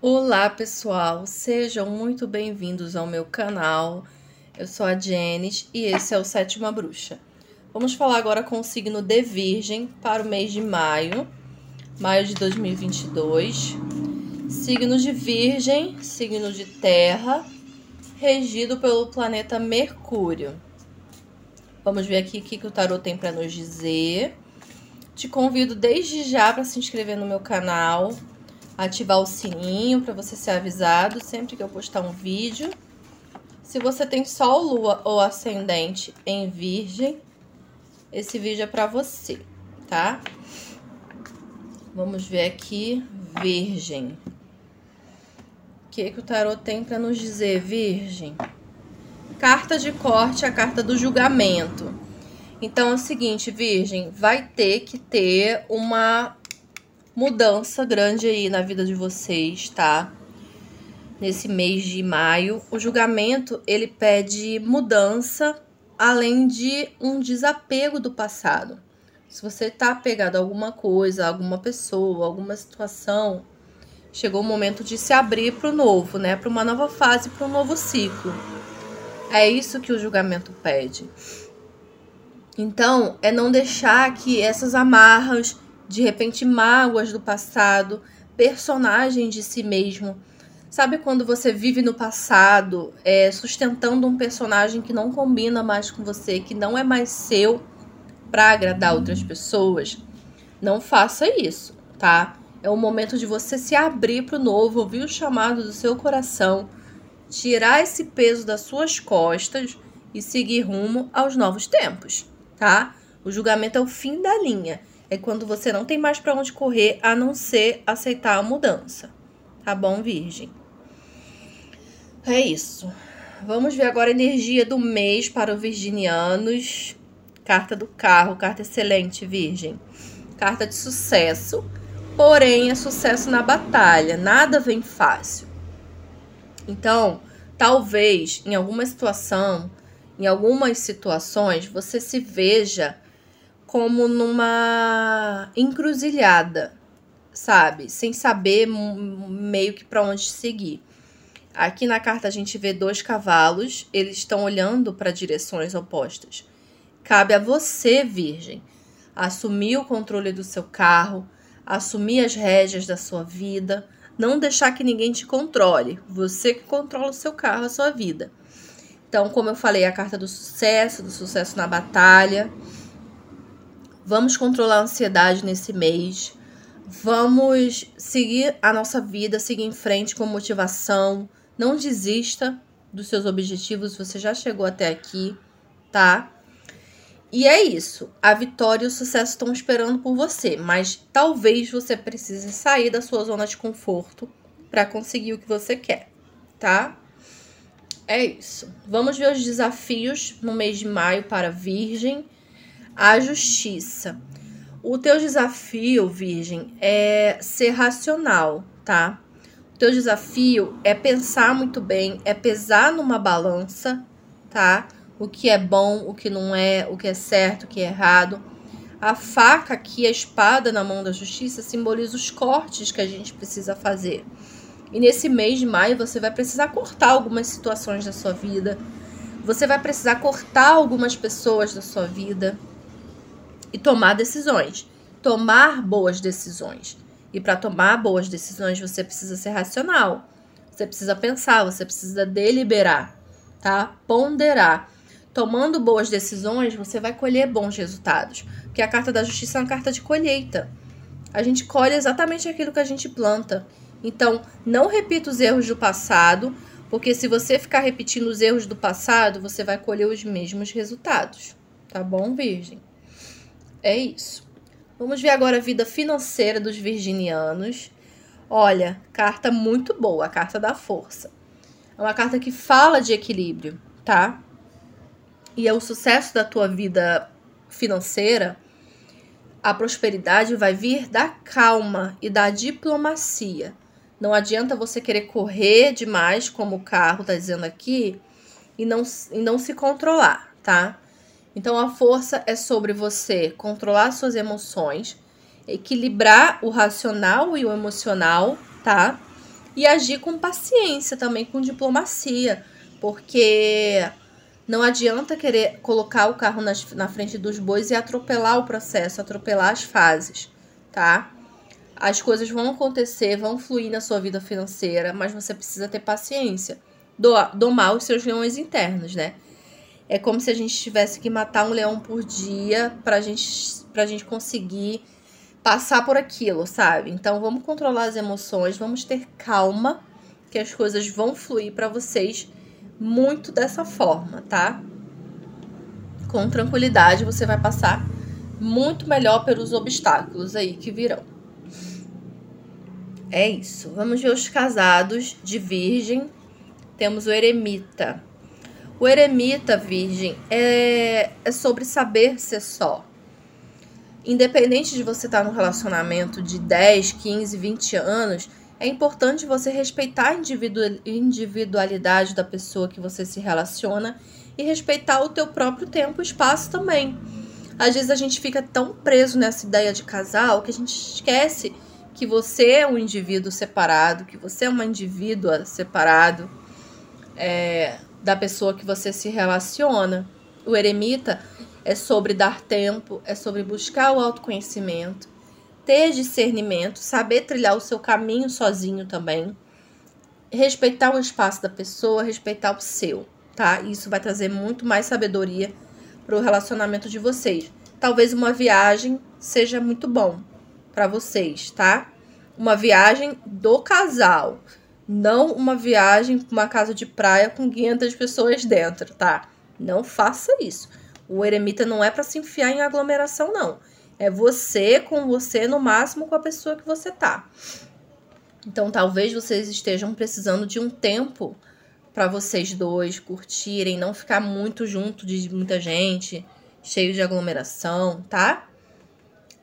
Olá, pessoal, sejam muito bem-vindos ao meu canal. Eu sou a Jenis e esse é o Sétima Bruxa. Vamos falar agora com o signo de Virgem para o mês de maio, maio de 2022. Signo de Virgem, signo de Terra, regido pelo planeta Mercúrio. Vamos ver aqui o que, o tarot tem para nos dizer. Te convido desde já para se inscrever no meu canal ativar o sininho para você ser avisado sempre que eu postar um vídeo. Se você tem Sol, Lua ou Ascendente em Virgem, esse vídeo é para você, tá? Vamos ver aqui, Virgem. O que, que o tarot tem para nos dizer, Virgem? Carta de corte, a carta do julgamento. Então é o seguinte, Virgem, vai ter que ter uma mudança grande aí na vida de vocês, tá? Nesse mês de maio, o julgamento ele pede mudança, além de um desapego do passado. Se você tá apegado a alguma coisa, a alguma pessoa, alguma situação, chegou o momento de se abrir para o novo, né? Para uma nova fase, para um novo ciclo. É isso que o julgamento pede. Então, é não deixar que essas amarras de repente mágoas do passado, personagem de si mesmo. Sabe quando você vive no passado, é, sustentando um personagem que não combina mais com você, que não é mais seu para agradar outras pessoas? Não faça isso, tá? É o momento de você se abrir para o novo, ouvir o chamado do seu coração, tirar esse peso das suas costas e seguir rumo aos novos tempos, tá? O julgamento é o fim da linha é quando você não tem mais para onde correr a não ser aceitar a mudança. Tá bom, Virgem? É isso. Vamos ver agora a energia do mês para os virginianos. Carta do carro, carta excelente, Virgem. Carta de sucesso, porém é sucesso na batalha, nada vem fácil. Então, talvez em alguma situação, em algumas situações, você se veja como numa encruzilhada, sabe? Sem saber meio que para onde seguir. Aqui na carta a gente vê dois cavalos, eles estão olhando para direções opostas. Cabe a você, Virgem, assumir o controle do seu carro, assumir as rédeas da sua vida, não deixar que ninguém te controle. Você que controla o seu carro, a sua vida. Então, como eu falei, a carta do sucesso, do sucesso na batalha. Vamos controlar a ansiedade nesse mês. Vamos seguir a nossa vida, seguir em frente com motivação. Não desista dos seus objetivos, você já chegou até aqui, tá? E é isso. A vitória e o sucesso estão esperando por você, mas talvez você precise sair da sua zona de conforto para conseguir o que você quer, tá? É isso. Vamos ver os desafios no mês de maio para Virgem a justiça. O teu desafio, Virgem, é ser racional, tá? O teu desafio é pensar muito bem, é pesar numa balança, tá? O que é bom, o que não é, o que é certo, o que é errado. A faca aqui, a espada na mão da justiça, simboliza os cortes que a gente precisa fazer. E nesse mês de maio você vai precisar cortar algumas situações da sua vida. Você vai precisar cortar algumas pessoas da sua vida e tomar decisões. Tomar boas decisões. E para tomar boas decisões, você precisa ser racional. Você precisa pensar, você precisa deliberar, tá? Ponderar. Tomando boas decisões, você vai colher bons resultados. Porque a carta da justiça é uma carta de colheita. A gente colhe exatamente aquilo que a gente planta. Então, não repita os erros do passado, porque se você ficar repetindo os erros do passado, você vai colher os mesmos resultados. Tá bom, Virgem? É isso. Vamos ver agora a vida financeira dos virginianos. Olha, carta muito boa, a carta da força. É uma carta que fala de equilíbrio, tá? E é o sucesso da tua vida financeira, a prosperidade vai vir da calma e da diplomacia. Não adianta você querer correr demais, como o carro tá dizendo aqui, e não, e não se controlar, tá? Então a força é sobre você controlar suas emoções, equilibrar o racional e o emocional, tá? e agir com paciência também, com diplomacia, porque não adianta querer colocar o carro nas, na frente dos bois e atropelar o processo, atropelar as fases, tá? As coisas vão acontecer, vão fluir na sua vida financeira, mas você precisa ter paciência. domar os seus leões internos, né? É como se a gente tivesse que matar um leão por dia pra gente, pra gente conseguir passar por aquilo, sabe? Então vamos controlar as emoções, vamos ter calma, que as coisas vão fluir para vocês muito dessa forma, tá? Com tranquilidade você vai passar muito melhor pelos obstáculos aí que virão. É isso. Vamos ver os casados de Virgem. Temos o eremita. O eremita, Virgem, é, é sobre saber ser só. Independente de você estar num relacionamento de 10, 15, 20 anos, é importante você respeitar a individualidade da pessoa que você se relaciona e respeitar o teu próprio tempo e espaço também. Às vezes a gente fica tão preso nessa ideia de casal que a gente esquece que você é um indivíduo separado, que você é uma indivídua separado é, da pessoa que você se relaciona. O eremita é sobre dar tempo, é sobre buscar o autoconhecimento, ter discernimento, saber trilhar o seu caminho sozinho também, respeitar o espaço da pessoa, respeitar o seu, tá? Isso vai trazer muito mais sabedoria para o relacionamento de vocês. Talvez uma viagem seja muito bom, para vocês, tá? Uma viagem do casal, não uma viagem para uma casa de praia com 500 pessoas dentro, tá? Não faça isso. O eremita não é para se enfiar em aglomeração, não. É você com você, no máximo com a pessoa que você tá. Então, talvez vocês estejam precisando de um tempo para vocês dois curtirem, não ficar muito junto de muita gente, cheio de aglomeração, tá?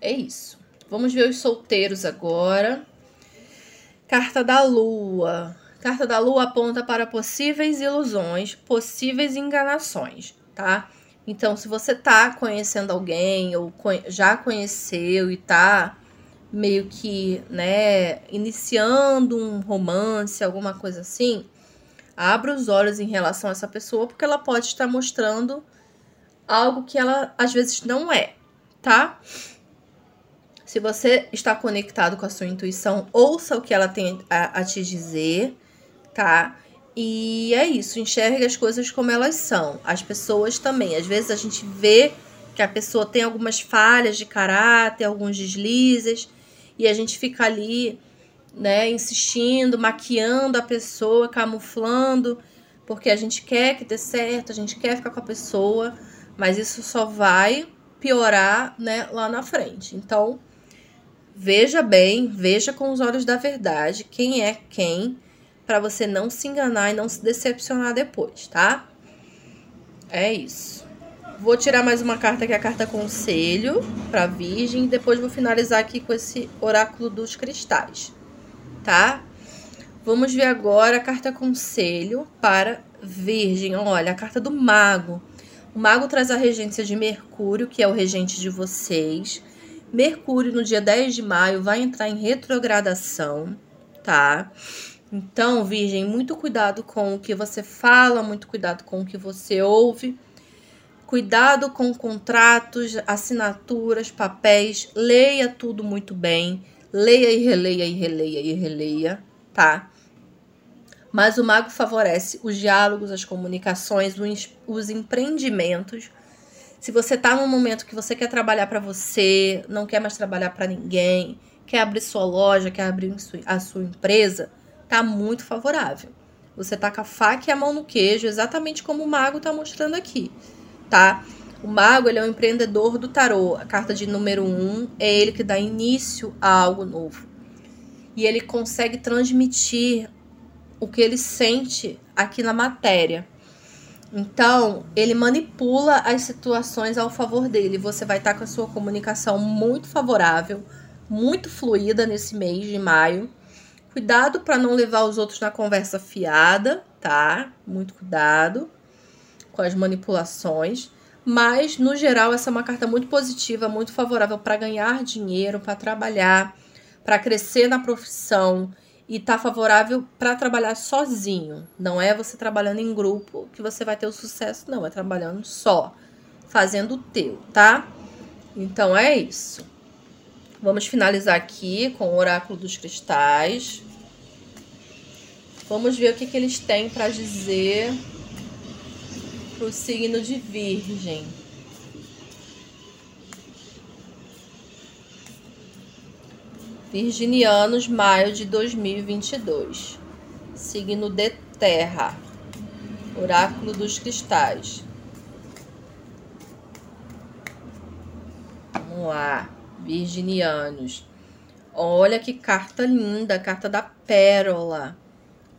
É isso. Vamos ver os solteiros agora. Carta da Lua. Carta da Lua aponta para possíveis ilusões, possíveis enganações, tá? Então, se você tá conhecendo alguém ou já conheceu e tá meio que, né, iniciando um romance, alguma coisa assim, abra os olhos em relação a essa pessoa, porque ela pode estar mostrando algo que ela às vezes não é, tá? Se você está conectado com a sua intuição, ouça o que ela tem a, a te dizer, tá? E é isso, enxergue as coisas como elas são. As pessoas também. Às vezes a gente vê que a pessoa tem algumas falhas de caráter, alguns deslizes, e a gente fica ali, né, insistindo, maquiando a pessoa, camuflando, porque a gente quer que dê certo, a gente quer ficar com a pessoa, mas isso só vai piorar, né, lá na frente. Então, Veja bem, veja com os olhos da verdade quem é quem, para você não se enganar e não se decepcionar depois, tá? É isso. Vou tirar mais uma carta que é a carta conselho para Virgem, e depois vou finalizar aqui com esse oráculo dos cristais, tá? Vamos ver agora a carta conselho para Virgem. Olha, a carta do Mago. O Mago traz a regência de Mercúrio, que é o regente de vocês Mercúrio, no dia 10 de maio, vai entrar em retrogradação, tá? Então, Virgem, muito cuidado com o que você fala, muito cuidado com o que você ouve. Cuidado com contratos, assinaturas, papéis. Leia tudo muito bem. Leia e releia e releia e releia, tá? Mas o mago favorece os diálogos, as comunicações, os empreendimentos se você tá num momento que você quer trabalhar para você, não quer mais trabalhar para ninguém, quer abrir sua loja, quer abrir a sua empresa, tá muito favorável. Você tá com a faca e a mão no queijo, exatamente como o mago tá mostrando aqui, tá? O mago, ele é um empreendedor do tarô. A carta de número um é ele que dá início a algo novo. E ele consegue transmitir o que ele sente aqui na matéria. Então, ele manipula as situações ao favor dele. Você vai estar com a sua comunicação muito favorável, muito fluida nesse mês de maio. Cuidado para não levar os outros na conversa fiada, tá? Muito cuidado com as manipulações. Mas, no geral, essa é uma carta muito positiva, muito favorável para ganhar dinheiro, para trabalhar, para crescer na profissão e tá favorável para trabalhar sozinho. Não é você trabalhando em grupo que você vai ter o sucesso, não, é trabalhando só, fazendo o teu, tá? Então é isso. Vamos finalizar aqui com o oráculo dos cristais. Vamos ver o que, que eles têm para dizer para o signo de Virgem. Virginianos, maio de 2022. Signo de Terra. Oráculo dos Cristais. Vamos lá, Virginianos. Olha que carta linda, carta da Pérola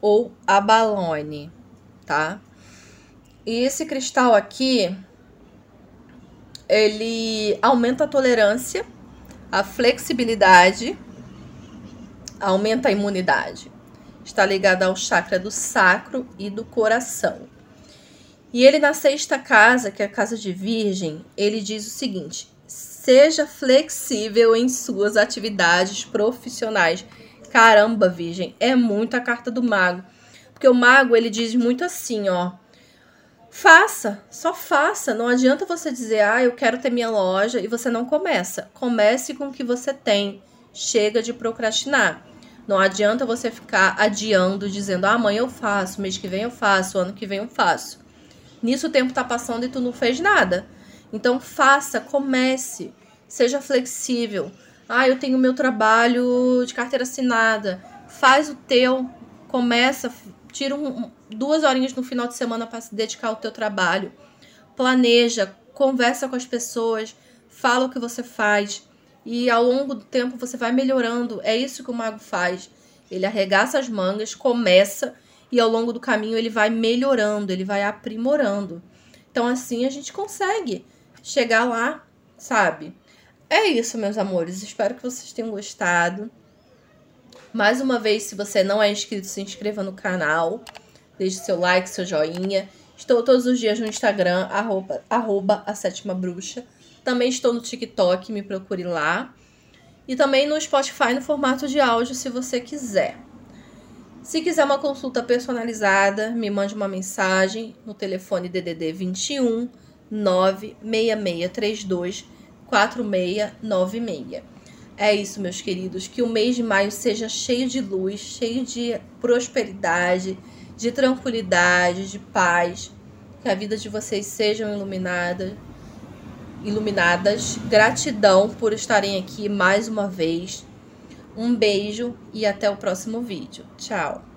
ou abalone, tá? E esse cristal aqui, ele aumenta a tolerância, a flexibilidade aumenta a imunidade. Está ligado ao chakra do sacro e do coração. E ele na sexta casa, que é a casa de Virgem, ele diz o seguinte: seja flexível em suas atividades profissionais. Caramba, Virgem, é muito a carta do mago. Porque o mago, ele diz muito assim, ó. Faça, só faça. Não adianta você dizer, ah, eu quero ter minha loja e você não começa. Comece com o que você tem. Chega de procrastinar. Não adianta você ficar adiando, dizendo, ah, amanhã eu faço, mês que vem eu faço, ano que vem eu faço. Nisso o tempo tá passando e tu não fez nada. Então faça, comece, seja flexível. Ah, eu tenho meu trabalho de carteira assinada. Faz o teu, começa, tira um, duas horinhas no final de semana para se dedicar ao teu trabalho. Planeja, conversa com as pessoas, fala o que você faz e ao longo do tempo você vai melhorando. É isso que o mago faz. Ele arregaça as mangas, começa e ao longo do caminho ele vai melhorando, ele vai aprimorando. Então assim a gente consegue chegar lá, sabe? É isso, meus amores. Espero que vocês tenham gostado. Mais uma vez, se você não é inscrito, se inscreva no canal. Deixe seu like, seu joinha. Estou todos os dias no Instagram, arroba, arroba a sétima bruxa. Também estou no TikTok, me procure lá. E também no Spotify no formato de áudio, se você quiser. Se quiser uma consulta personalizada, me mande uma mensagem no telefone DDD 21 96632 4696. É isso, meus queridos. Que o mês de maio seja cheio de luz, cheio de prosperidade, de tranquilidade, de paz. Que a vida de vocês sejam iluminada, iluminadas. Gratidão por estarem aqui mais uma vez. Um beijo e até o próximo vídeo. Tchau!